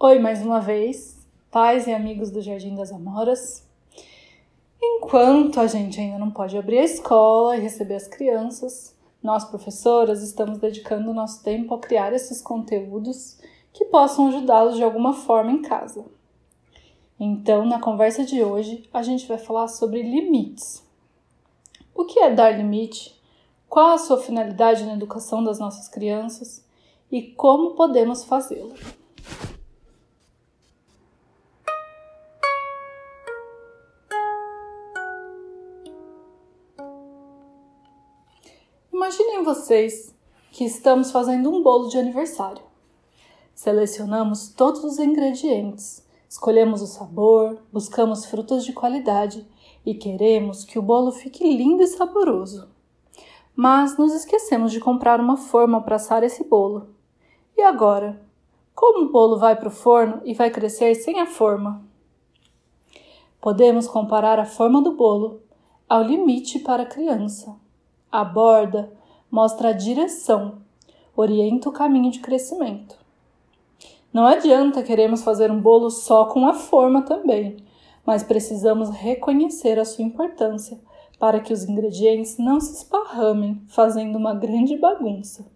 Oi, mais uma vez, pais e amigos do Jardim das Amoras. Enquanto a gente ainda não pode abrir a escola e receber as crianças, nós, professoras, estamos dedicando nosso tempo a criar esses conteúdos que possam ajudá-los de alguma forma em casa. Então, na conversa de hoje, a gente vai falar sobre limites. O que é dar limite? Qual a sua finalidade na educação das nossas crianças? E como podemos fazê-lo? Vocês que estamos fazendo um bolo de aniversário. Selecionamos todos os ingredientes, escolhemos o sabor, buscamos frutas de qualidade e queremos que o bolo fique lindo e saboroso. Mas nos esquecemos de comprar uma forma para assar esse bolo. E agora? Como o bolo vai para o forno e vai crescer sem a forma? Podemos comparar a forma do bolo ao limite para a criança. A borda mostra a direção, orienta o caminho de crescimento. Não adianta queremos fazer um bolo só com a forma também, mas precisamos reconhecer a sua importância para que os ingredientes não se esparramem, fazendo uma grande bagunça.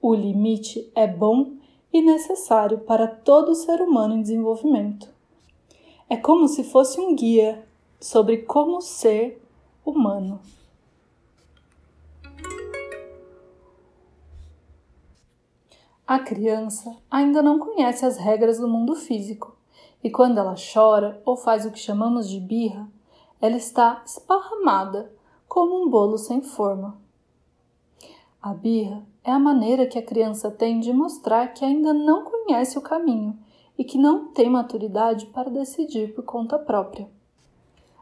O limite é bom e necessário para todo ser humano em desenvolvimento. É como se fosse um guia sobre como ser humano. A criança ainda não conhece as regras do mundo físico e quando ela chora ou faz o que chamamos de birra, ela está esparramada como um bolo sem forma. A birra é a maneira que a criança tem de mostrar que ainda não conhece o caminho e que não tem maturidade para decidir por conta própria.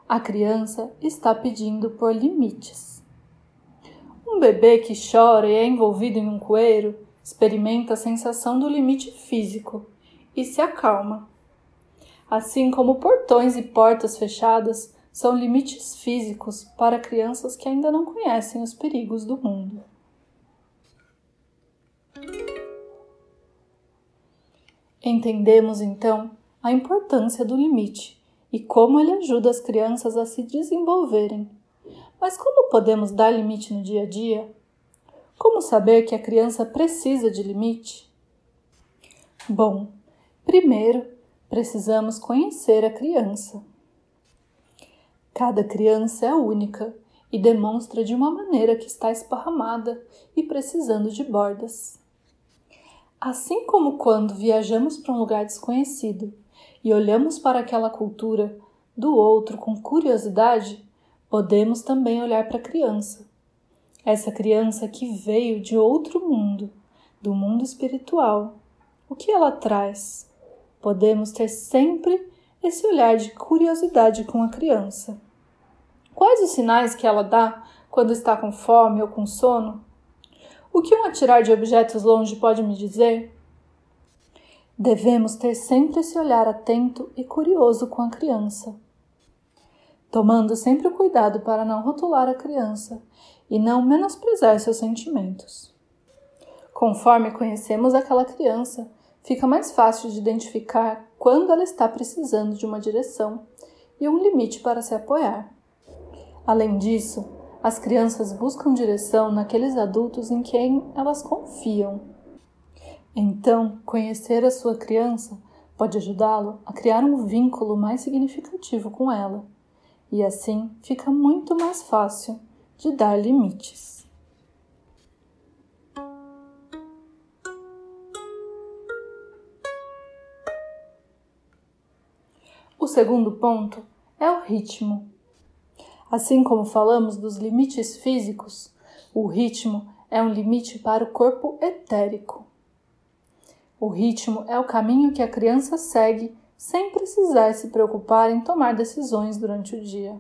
A criança está pedindo por limites. Um bebê que chora e é envolvido em um coeiro experimenta a sensação do limite físico e se acalma. Assim como portões e portas fechadas são limites físicos para crianças que ainda não conhecem os perigos do mundo. Entendemos então a importância do limite e como ele ajuda as crianças a se desenvolverem. Mas como podemos dar limite no dia a dia como saber que a criança precisa de limite? Bom, primeiro precisamos conhecer a criança. Cada criança é única e demonstra de uma maneira que está esparramada e precisando de bordas. Assim como quando viajamos para um lugar desconhecido e olhamos para aquela cultura do outro com curiosidade, podemos também olhar para a criança essa criança que veio de outro mundo, do mundo espiritual. O que ela traz? Podemos ter sempre esse olhar de curiosidade com a criança. Quais os sinais que ela dá quando está com fome ou com sono? O que um atirar de objetos longe pode me dizer? Devemos ter sempre esse olhar atento e curioso com a criança, tomando sempre o cuidado para não rotular a criança e não menosprezar seus sentimentos. Conforme conhecemos aquela criança, fica mais fácil de identificar quando ela está precisando de uma direção e um limite para se apoiar. Além disso, as crianças buscam direção naqueles adultos em quem elas confiam. Então, conhecer a sua criança pode ajudá-lo a criar um vínculo mais significativo com ela, e assim fica muito mais fácil de dar limites. O segundo ponto é o ritmo. Assim como falamos dos limites físicos, o ritmo é um limite para o corpo etérico. O ritmo é o caminho que a criança segue sem precisar se preocupar em tomar decisões durante o dia,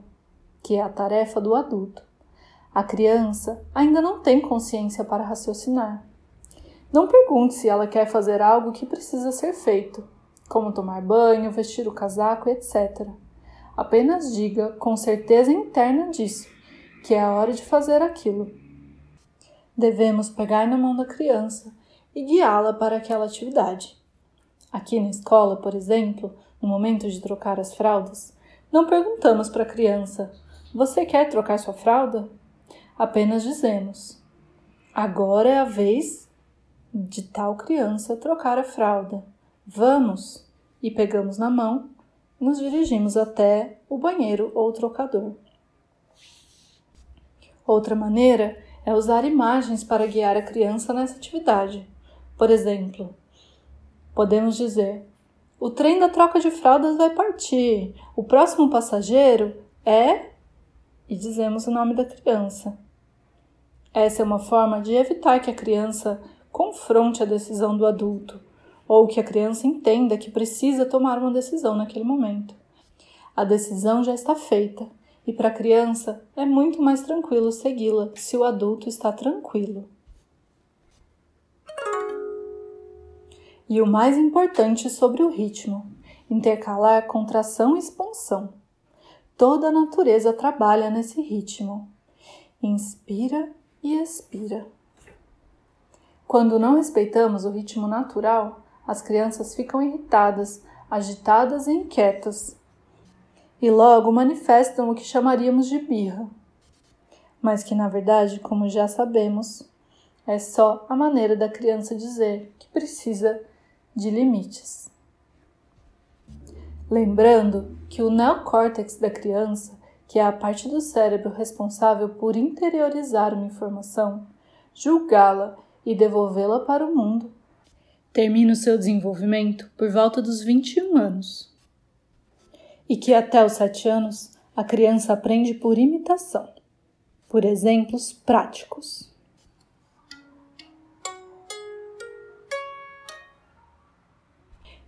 que é a tarefa do adulto. A criança ainda não tem consciência para raciocinar. Não pergunte se ela quer fazer algo que precisa ser feito, como tomar banho, vestir o casaco, etc. Apenas diga com certeza interna disso, que é a hora de fazer aquilo. Devemos pegar na mão da criança e guiá-la para aquela atividade. Aqui na escola, por exemplo, no momento de trocar as fraldas, não perguntamos para a criança: Você quer trocar sua fralda? Apenas dizemos: Agora é a vez de tal criança trocar a fralda. Vamos! E pegamos na mão nos dirigimos até o banheiro ou trocador. Outra maneira é usar imagens para guiar a criança nessa atividade. Por exemplo, podemos dizer: o trem da troca de fraldas vai partir. O próximo passageiro é. E dizemos o nome da criança. Essa é uma forma de evitar que a criança confronte a decisão do adulto ou que a criança entenda que precisa tomar uma decisão naquele momento. A decisão já está feita e para a criança é muito mais tranquilo segui-la se o adulto está tranquilo. E o mais importante sobre o ritmo: intercalar contração e expansão. Toda a natureza trabalha nesse ritmo. Inspira e expira. Quando não respeitamos o ritmo natural, as crianças ficam irritadas, agitadas e inquietas, e logo manifestam o que chamaríamos de birra. Mas que, na verdade, como já sabemos, é só a maneira da criança dizer que precisa de limites. Lembrando que o neocórtex da criança, que é a parte do cérebro responsável por interiorizar uma informação, julgá-la e devolvê-la para o mundo, termina o seu desenvolvimento por volta dos 21 anos. E que até os 7 anos a criança aprende por imitação, por exemplos práticos.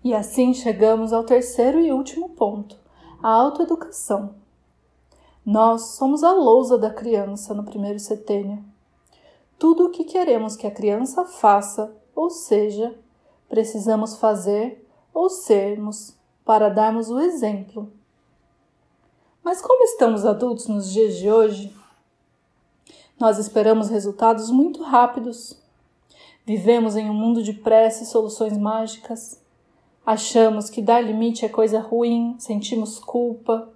E assim chegamos ao terceiro e último ponto, a autoeducação. Nós somos a lousa da criança no primeiro setênio. Tudo o que queremos que a criança faça, ou seja, precisamos fazer ou sermos para darmos o exemplo. Mas como estamos adultos nos dias de hoje? Nós esperamos resultados muito rápidos. Vivemos em um mundo de pressa e soluções mágicas. Achamos que dar limite é coisa ruim, sentimos culpa.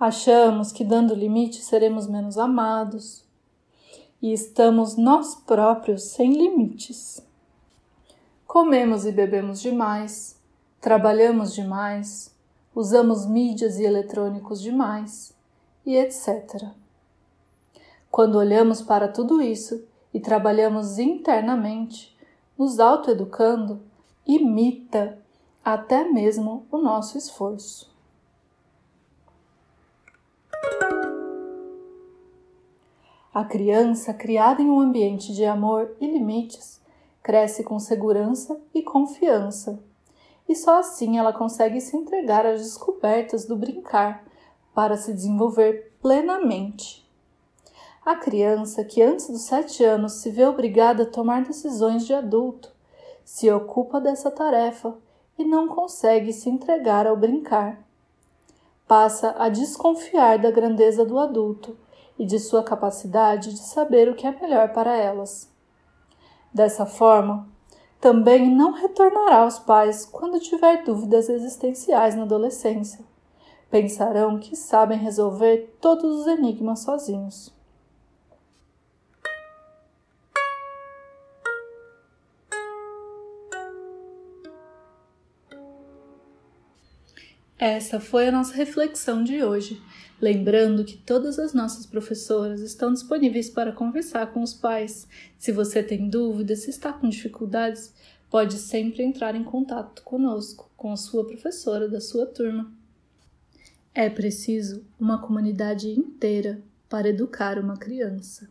Achamos que dando limite seremos menos amados. E estamos nós próprios sem limites. Comemos e bebemos demais, trabalhamos demais, usamos mídias e eletrônicos demais, e etc. Quando olhamos para tudo isso e trabalhamos internamente, nos autoeducando, imita até mesmo o nosso esforço. A criança, criada em um ambiente de amor e limites, cresce com segurança e confiança, e só assim ela consegue se entregar às descobertas do brincar para se desenvolver plenamente. A criança que antes dos sete anos se vê obrigada a tomar decisões de adulto se ocupa dessa tarefa e não consegue se entregar ao brincar. Passa a desconfiar da grandeza do adulto e de sua capacidade de saber o que é melhor para elas. Dessa forma, também não retornará aos pais quando tiver dúvidas existenciais na adolescência. Pensarão que sabem resolver todos os enigmas sozinhos. Essa foi a nossa reflexão de hoje. Lembrando que todas as nossas professoras estão disponíveis para conversar com os pais. Se você tem dúvidas, se está com dificuldades, pode sempre entrar em contato conosco, com a sua professora da sua turma. É preciso uma comunidade inteira para educar uma criança.